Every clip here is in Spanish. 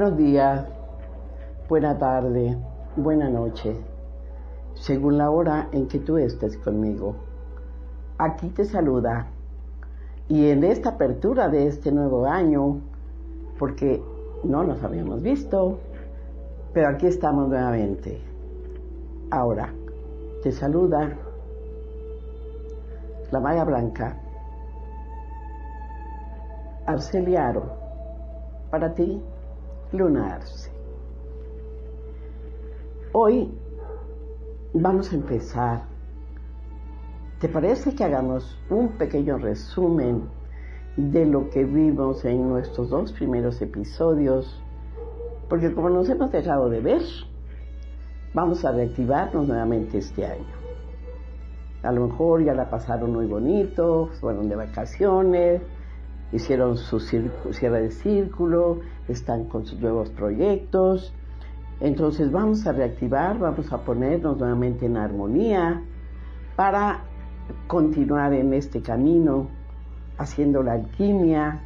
Buenos días, buena tarde, buena noche, según la hora en que tú estés conmigo. Aquí te saluda y en esta apertura de este nuevo año, porque no nos habíamos visto, pero aquí estamos nuevamente. Ahora, te saluda la Maya Blanca Arceliaro, para ti, Luna Arce. Hoy vamos a empezar. ¿Te parece que hagamos un pequeño resumen de lo que vimos en nuestros dos primeros episodios? Porque como nos hemos dejado de ver, vamos a reactivarnos nuevamente este año. A lo mejor ya la pasaron muy bonito, fueron de vacaciones, hicieron su cierre de círculo, están con sus nuevos proyectos. Entonces vamos a reactivar, vamos a ponernos nuevamente en armonía para continuar en este camino, haciendo la alquimia,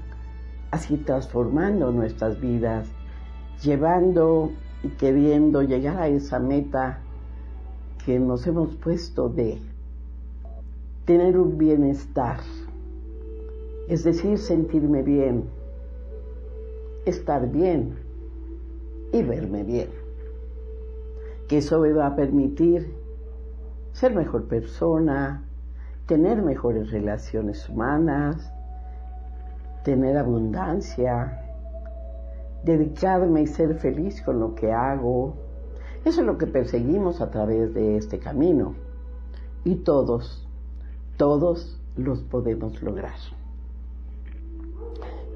así transformando nuestras vidas, llevando y queriendo llegar a esa meta que nos hemos puesto de tener un bienestar es decir, sentirme bien, estar bien y verme bien. Que eso me va a permitir ser mejor persona, tener mejores relaciones humanas, tener abundancia, dedicarme y ser feliz con lo que hago. Eso es lo que perseguimos a través de este camino. Y todos, todos los podemos lograr.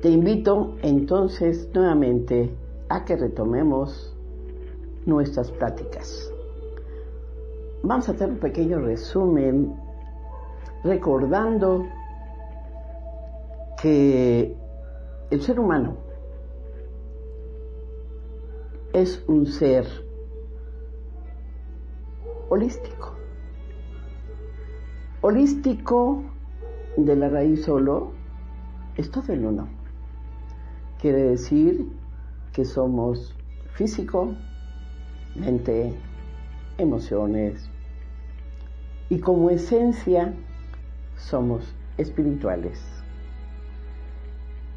Te invito entonces nuevamente a que retomemos nuestras pláticas. Vamos a hacer un pequeño resumen recordando que el ser humano es un ser holístico. Holístico de la raíz solo es todo el uno. Quiere decir que somos físico, mente, emociones y como esencia somos espirituales.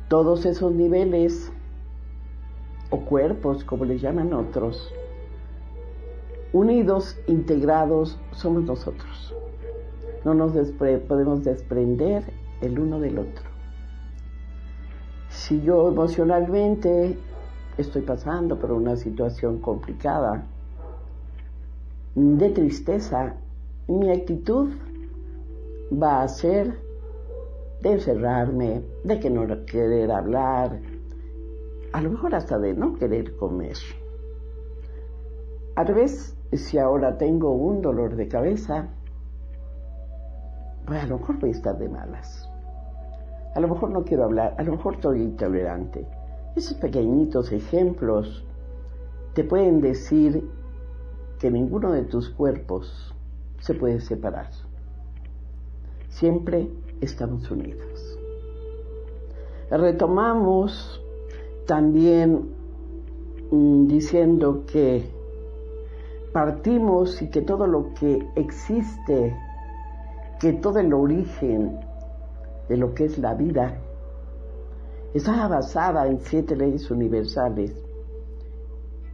Todos esos niveles o cuerpos, como les llaman otros, unidos, integrados, somos nosotros. No nos podemos desprender el uno del otro si yo emocionalmente estoy pasando por una situación complicada, de tristeza, mi actitud va a ser de encerrarme, de que no querer hablar, a lo mejor hasta de no querer comer. A vez, si ahora tengo un dolor de cabeza, pues a lo mejor voy a estar de malas. A lo mejor no quiero hablar, a lo mejor estoy intolerante. Esos pequeñitos ejemplos te pueden decir que ninguno de tus cuerpos se puede separar. Siempre estamos unidos. Retomamos también mm, diciendo que partimos y que todo lo que existe, que todo el origen de lo que es la vida, está basada en siete leyes universales.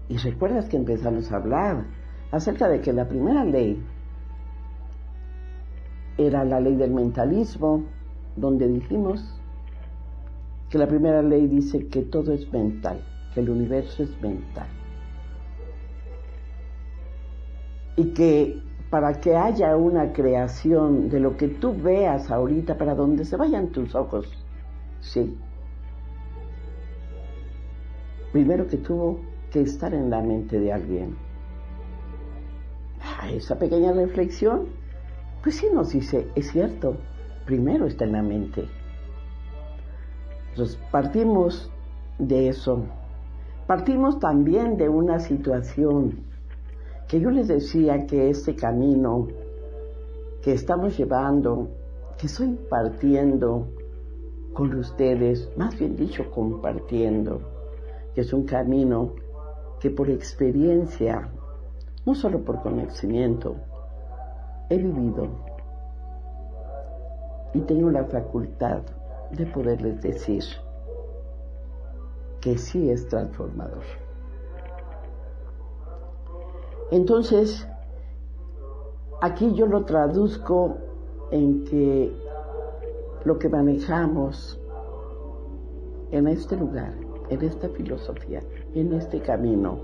Y recuerdas que empezamos a hablar acerca de que la primera ley era la ley del mentalismo, donde dijimos que la primera ley dice que todo es mental, que el universo es mental. Y que para que haya una creación de lo que tú veas ahorita, para donde se vayan tus ojos. Sí. Primero que tuvo que estar en la mente de alguien. Ah, esa pequeña reflexión, pues sí nos dice, es cierto, primero está en la mente. Entonces, partimos de eso. Partimos también de una situación que yo les decía que este camino que estamos llevando, que estoy partiendo con ustedes, más bien dicho, compartiendo, que es un camino que por experiencia, no solo por conocimiento, he vivido y tengo la facultad de poderles decir que sí es transformador. Entonces, aquí yo lo traduzco en que lo que manejamos en este lugar, en esta filosofía, en este camino,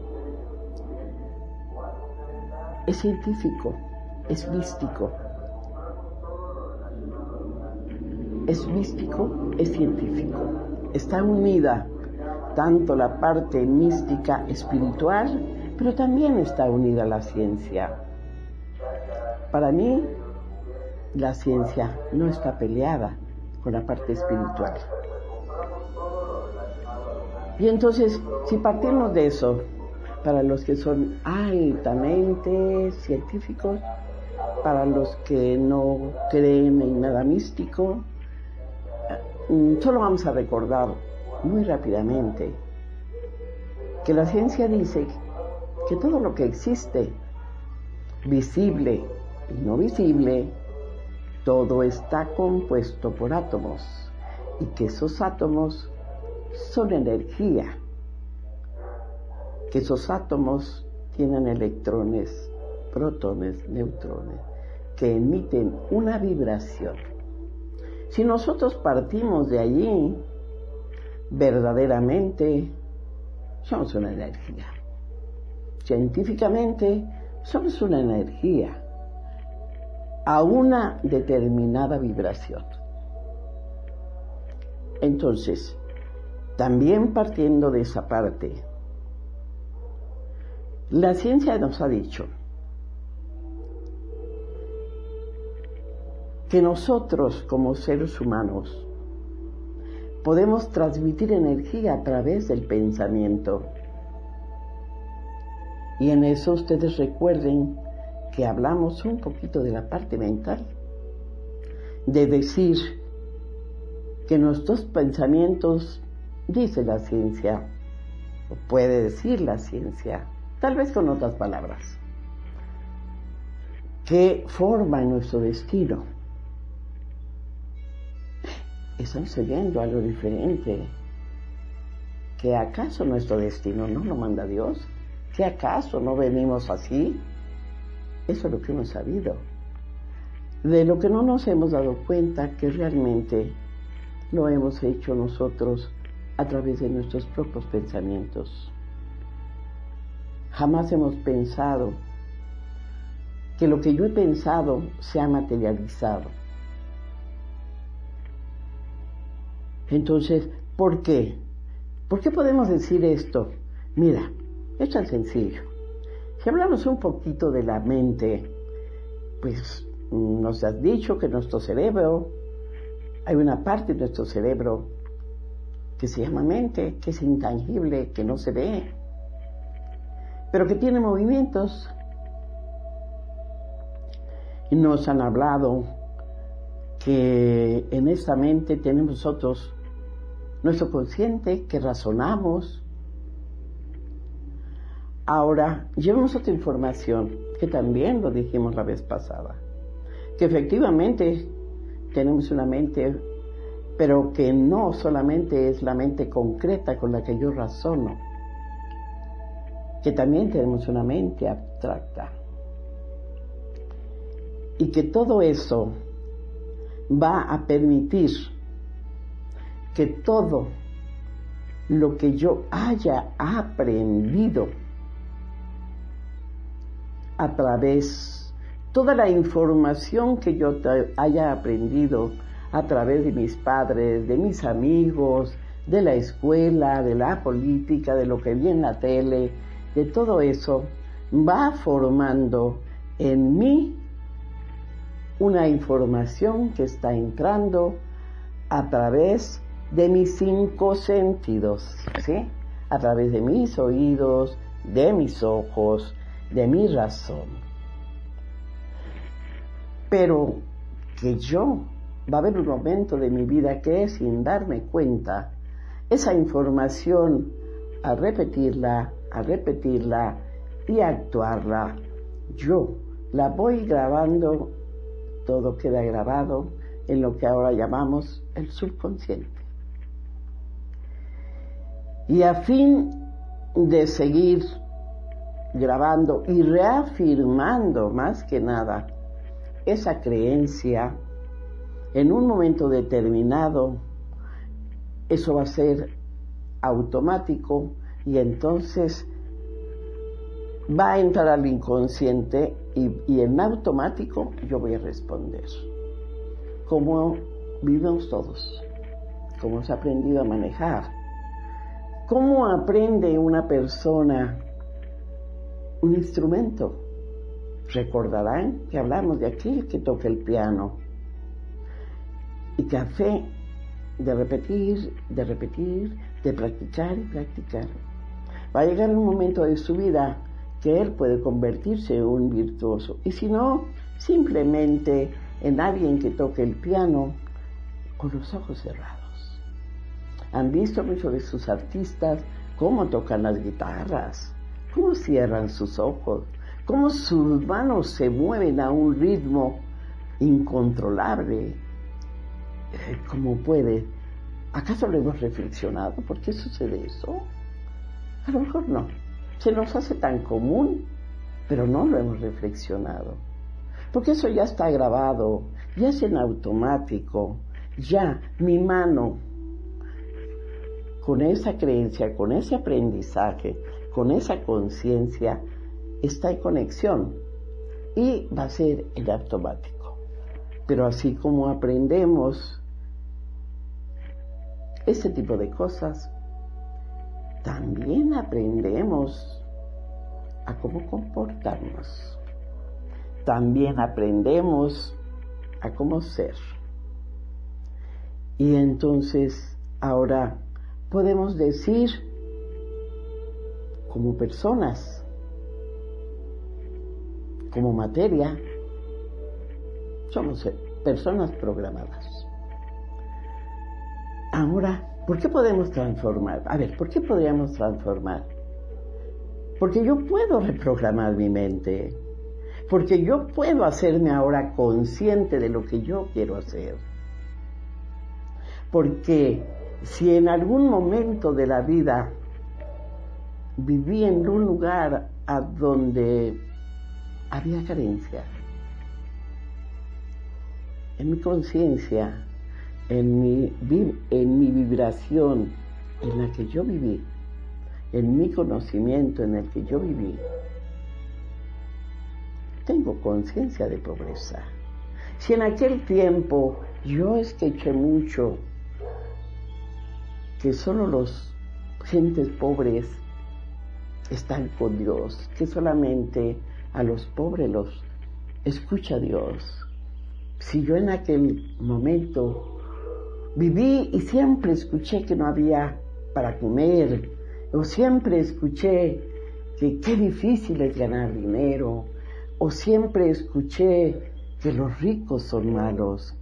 es científico, es místico. Es místico, es científico. Está unida tanto la parte mística espiritual, pero también está unida la ciencia. Para mí, la ciencia no está peleada con la parte espiritual. Y entonces, si partimos de eso, para los que son altamente científicos, para los que no creen en nada místico, mm, solo vamos a recordar muy rápidamente que la ciencia dice que todo lo que existe, visible y no visible, todo está compuesto por átomos y que esos átomos son energía, que esos átomos tienen electrones, protones, neutrones, que emiten una vibración. Si nosotros partimos de allí, verdaderamente somos una energía. Científicamente somos una energía a una determinada vibración. Entonces, también partiendo de esa parte, la ciencia nos ha dicho que nosotros como seres humanos podemos transmitir energía a través del pensamiento. Y en eso ustedes recuerden que hablamos un poquito de la parte mental, de decir que nuestros pensamientos, dice la ciencia, o puede decir la ciencia, tal vez con otras palabras, que forman nuestro destino. Están oyendo algo diferente. ¿Que acaso nuestro destino no lo manda Dios? ¿Que acaso no venimos así? Eso es lo que hemos sabido. De lo que no nos hemos dado cuenta que realmente lo hemos hecho nosotros a través de nuestros propios pensamientos. Jamás hemos pensado que lo que yo he pensado se ha materializado. Entonces, ¿por qué? ¿Por qué podemos decir esto? Mira, es tan sencillo. Si hablamos un poquito de la mente, pues nos has dicho que nuestro cerebro, hay una parte de nuestro cerebro que se llama mente, que es intangible, que no se ve, pero que tiene movimientos. Y nos han hablado que en esta mente tenemos nosotros nuestro consciente, que razonamos, Ahora, llevamos otra información, que también lo dijimos la vez pasada, que efectivamente tenemos una mente, pero que no solamente es la mente concreta con la que yo razono, que también tenemos una mente abstracta. Y que todo eso va a permitir que todo lo que yo haya aprendido a través, toda la información que yo haya aprendido a través de mis padres, de mis amigos, de la escuela, de la política, de lo que vi en la tele, de todo eso, va formando en mí una información que está entrando a través de mis cinco sentidos, ¿sí? A través de mis oídos, de mis ojos, de mi razón. Pero que yo va a haber un momento de mi vida que sin darme cuenta, esa información, a repetirla, a repetirla y actuarla, yo la voy grabando, todo queda grabado en lo que ahora llamamos el subconsciente. Y a fin de seguir grabando y reafirmando más que nada esa creencia, en un momento determinado, eso va a ser automático y entonces va a entrar al inconsciente y, en automático yo voy a responder. Como vivimos todos, como hemos aprendido a manejar. ¿Cómo aprende una persona un instrumento? Recordarán que hablamos de aquel que toca el piano y fe de repetir, de repetir, de practicar y practicar. Va a llegar un momento de su vida que él puede convertirse en un virtuoso. Y si no, simplemente en alguien que toque el piano con los ojos cerrados. Han visto muchos de sus artistas cómo tocan las guitarras, cómo cierran sus ojos, cómo sus manos se mueven a un ritmo incontrolable, eh, como puede. ¿Acaso lo hemos reflexionado? ¿Por qué sucede eso? A lo mejor no se nos hace tan común, pero no lo hemos reflexionado. Porque eso ya está grabado, ya es en automático, ya mi mano, con esa creencia, con ese aprendizaje, con esa conciencia, está en conexión y va a ser en automático. Pero así como aprendemos ese tipo de cosas, también aprendemos a cómo comportarnos. También aprendemos a cómo ser. Y entonces ahora podemos decir como personas, como materia, somos personas programadas. Ahora ¿Por qué podemos transformar? A ver, ¿por qué podríamos transformar? Porque yo puedo reprogramar mi mente. Porque yo puedo hacerme ahora consciente de lo que yo quiero hacer. Porque si en algún momento de la vida viví en un lugar a donde había carencia, en mi conciencia en mi, en mi vibración en la que yo viví, en mi conocimiento en el que yo viví, tengo conciencia de pobreza. Si en aquel tiempo yo escuché mucho que solo los gentes pobres están con Dios, que solamente a los pobres los escucha Dios. Si yo en aquel momento Viví y siempre escuché que no había para comer, o siempre escuché que qué difícil es ganar dinero, o siempre escuché que los ricos son malos.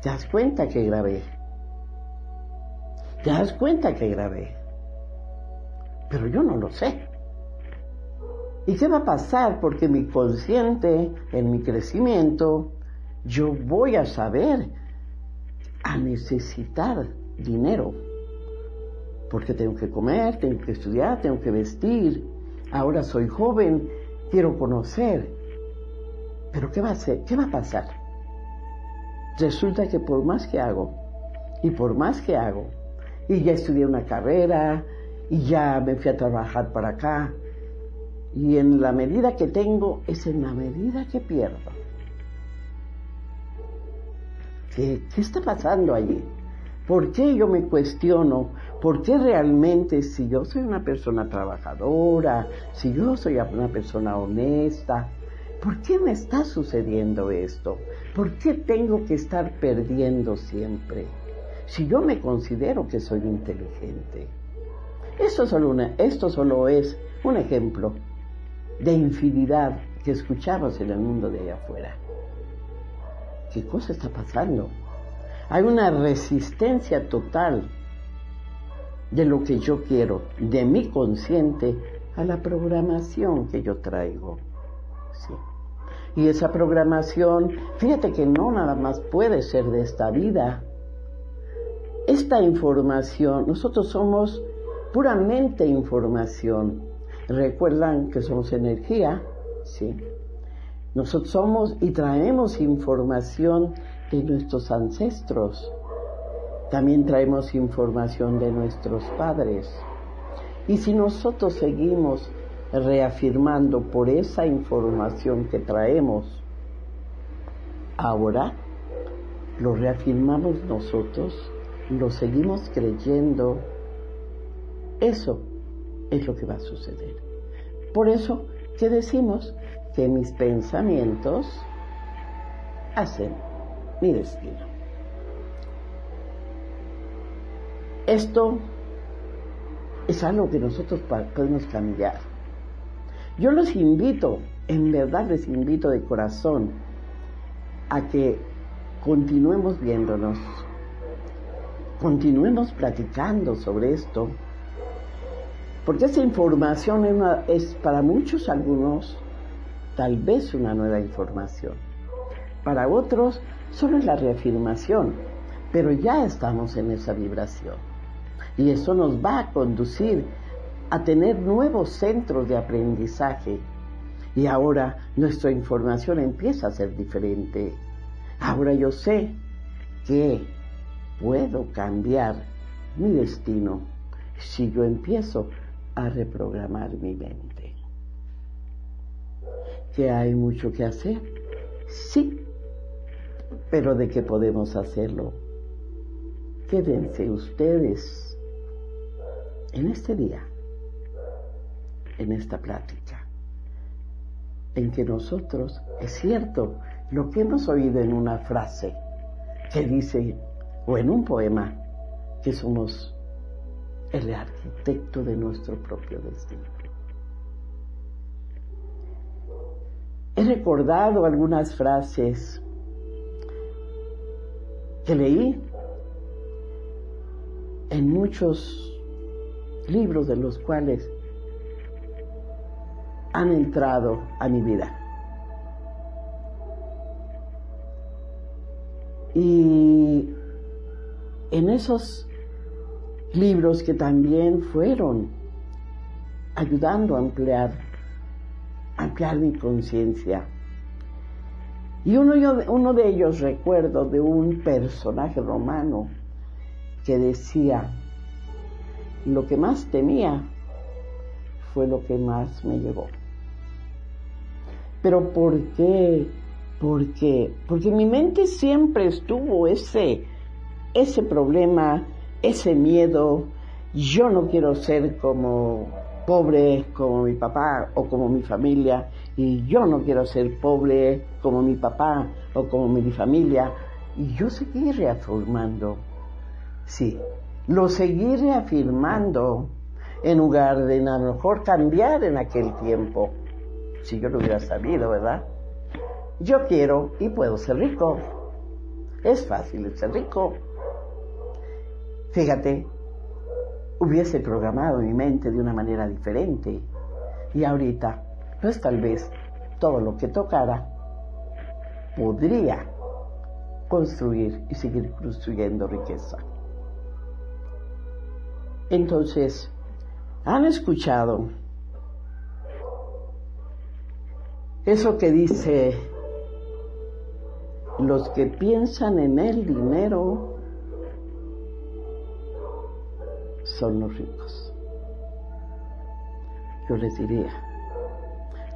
¿Te das cuenta que grabé? ¿Te das cuenta que grabé? Pero yo no lo sé. ¿Y qué va a pasar? Porque mi consciente, en mi crecimiento, yo voy a saber a necesitar dinero, porque tengo que comer, tengo que estudiar, tengo que vestir, ahora soy joven, quiero conocer. Pero ¿qué va a hacer? ¿Qué va a pasar? Resulta que por más que hago, y por más que hago, y ya estudié una carrera, y ya me fui a trabajar para acá, y en la medida que tengo es en la medida que pierdo. ¿Qué, está pasando allí? ¿Por qué yo me cuestiono? ¿Por qué realmente si yo soy una persona trabajadora, si yo soy una persona honesta, ¿por qué me está sucediendo esto? ¿Por qué tengo que estar perdiendo siempre? Si yo me considero que soy inteligente. Esto solo, esto solo es un ejemplo de infinidad que escuchamos en el mundo de allá afuera. ¿qué cosa está pasando? Hay una resistencia total de lo que yo quiero, de mi consciente, a la programación que yo traigo. Y esa programación, fíjate que no nada más puede ser de esta vida. Esta información, nosotros somos puramente información. Recuerdan que somos energía, ¿sí? Nosotros somos y traemos información de nuestros ancestros. También traemos información de nuestros padres. Y si nosotros seguimos reafirmando por esa información que traemos, ahora lo reafirmamos nosotros, lo seguimos creyendo, eso es lo que va a suceder. Por eso que decimos que mis pensamientos hacen mi destino. Esto es algo que nosotros podemos cambiar. Yo los invito, en verdad les invito de corazón, a que continuemos viéndonos, continuemos platicando sobre esto, porque esa información es, para muchos algunos tal vez una nueva información. Para otros solo es la reafirmación, pero ya estamos en esa vibración. Y eso nos va a conducir a tener nuevos centros de aprendizaje. Y ahora nuestra información empieza a ser diferente. Ahora yo sé que puedo cambiar mi destino si yo empiezo a reprogramar mi mente. ¿Que hay mucho que hacer? Sí, pero ¿de qué podemos hacerlo? Quédense ustedes en este día, en esta plática, en que nosotros, es cierto, lo que hemos oído en una frase que dice, o en un poema, que somos el arquitecto de nuestro propio destino. He recordado algunas frases que leí en muchos libros de los cuales han entrado a mi vida. Y en esos libros que también fueron ayudando a ampliar, ampliar mi conciencia. Y uno, de ellos recuerdo de un personaje romano que decía, lo que más temía fue lo que más me llevó. Pero ¿por qué? ¿Por qué? Porque mi mente siempre estuvo ese, ese problema ese miedo, yo no quiero ser como pobre como mi papá o como mi familia, y yo no quiero ser pobre como mi papá o como mi familia, y yo seguí reafirmando, sí, lo seguí reafirmando en lugar de a lo mejor cambiar en aquel tiempo, si yo lo hubiera sabido, ¿verdad? Yo quiero y puedo ser rico. Es fácil ser rico. Fíjate, hubiese programado mi mente de una manera diferente y ahorita, pues tal vez todo lo que tocara podría construir y seguir construyendo riqueza. Entonces, ¿han escuchado eso que dice, los que piensan en el dinero son los ricos. Yo les diría,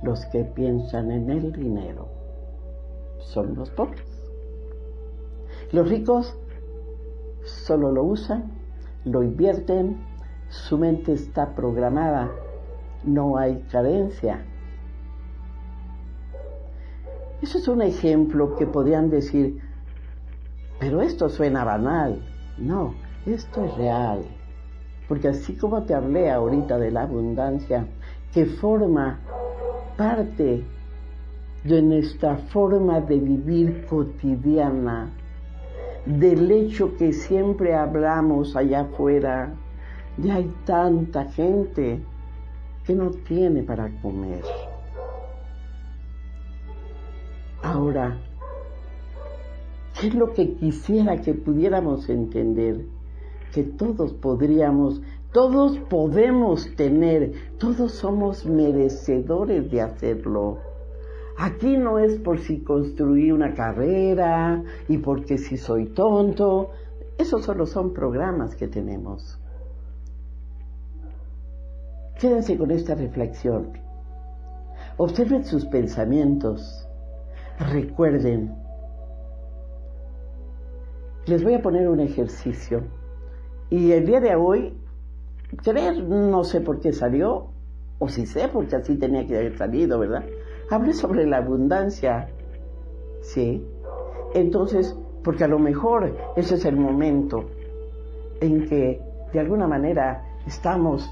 los que piensan en el dinero son los pobres. Los ricos solo lo usan, lo invierten, su mente está programada, no hay carencia. Eso es un ejemplo que podrían decir, pero esto suena banal. No, esto es real. Porque así como te hablé ahorita de la abundancia, que forma parte de nuestra forma de vivir cotidiana, del hecho que siempre hablamos allá afuera, de hay tanta gente que no tiene para comer. Ahora, ¿qué es lo que quisiera que pudiéramos entender? Que todos podríamos, todos podemos tener, todos somos merecedores de hacerlo. Aquí no es por si construí una carrera y porque si soy tonto. Esos solo son programas que tenemos. Quédense con esta reflexión. Observen sus pensamientos. Recuerden. Les voy a poner un ejercicio. Y el día de hoy, creer, no sé por qué salió, o si sé, porque así tenía que haber salido, ¿verdad? Hablé sobre la abundancia. ¿Sí? Entonces, porque a lo mejor ese es el momento en que de alguna manera estamos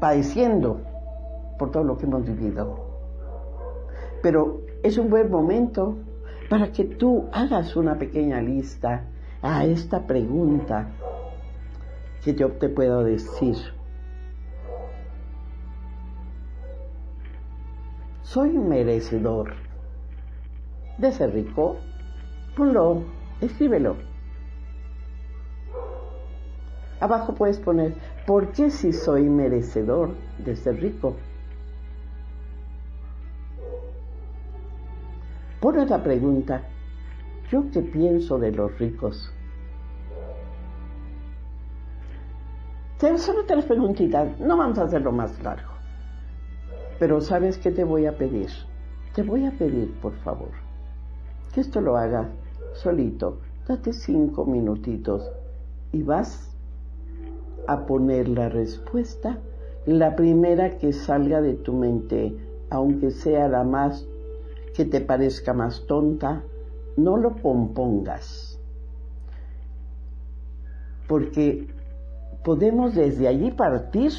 padeciendo por todo lo que hemos vivido. Pero es un buen momento para que tú hagas una pequeña lista a esta pregunta que yo te puedo decir. ¿Soy merecedor de ser rico? Ponlo, escríbelo. Abajo puedes poner, ¿por qué si soy merecedor de ser rico? Pon otra pregunta, ¿yo qué pienso de los ricos? Solo tres preguntitas, no vamos a hacerlo más largo. Pero ¿sabes qué te voy a pedir? Te voy a pedir, por favor, que esto lo haga solito. Date cinco minutitos y vas a poner la respuesta, la primera que salga de tu mente, aunque sea la más que te parezca más tonta, no lo compongas. Porque podemos desde allí partir.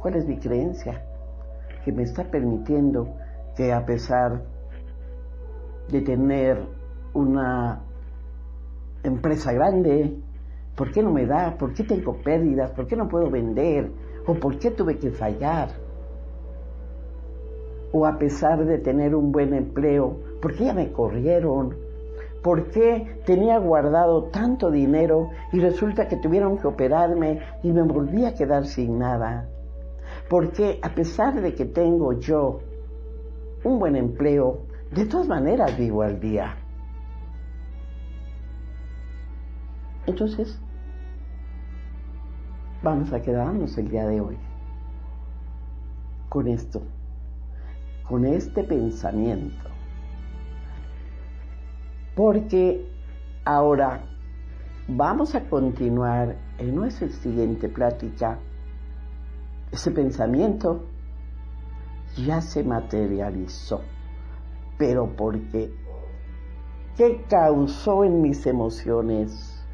¿Cuál es mi creencia? Que me está permitiendo que a pesar de tener una empresa grande, ¿Por qué no me da? ¿Por qué tengo pérdidas? ¿Por qué no puedo vender? ¿O por qué tuve que fallar? O a pesar de tener un buen empleo, ¿por qué ya me corrieron? ¿Por qué tenía guardado tanto dinero y resulta que tuvieron que operarme y me volví a quedar sin nada? ¿Por qué a pesar de que tengo yo un buen empleo, de todas maneras vivo al día? Entonces, vamos a quedarnos el día de hoy con esto, con este pensamiento. Porque ahora vamos a continuar en nuestra siguiente plática. Ese pensamiento ya se materializó, pero porque ¿qué causó en mis emociones?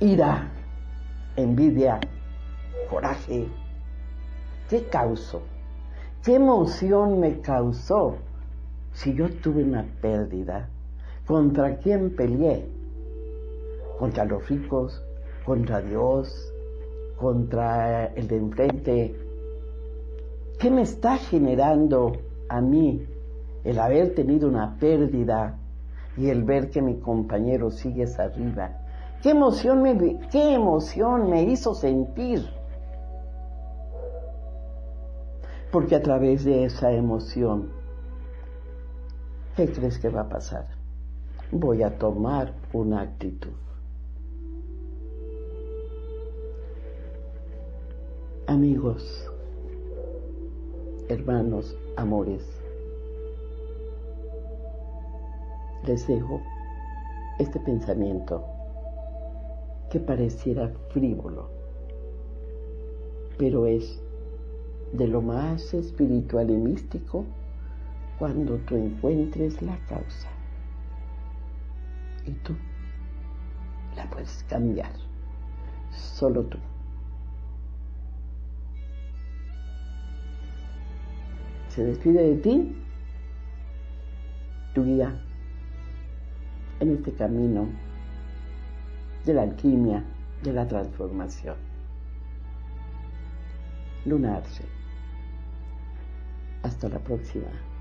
Ira envidia, coraje. ¿Qué causó? ¿Qué emoción me causó si yo tuve una pérdida? ¿Contra quién peleé? ¿Contra los ricos? ¿Contra Dios? ¿Contra el de enfrente? ¿Qué me está generando a mí el haber tenido una pérdida y el ver que mi compañero sigue arriba? ¿Qué emoción me, qué emoción me hizo sentir? Porque a través de esa emoción, ¿qué crees que va a pasar? Voy a tomar una actitud. Amigos, hermanos, amores, les dejo este pensamiento que pareciera frívolo, pero es de lo más espiritual y místico cuando tú encuentres la causa. Y tú la puedes cambiar, solo tú. se despide de ti tu guía en este camino de la alquimia, de la transformación. Lunarse. Hasta la próxima.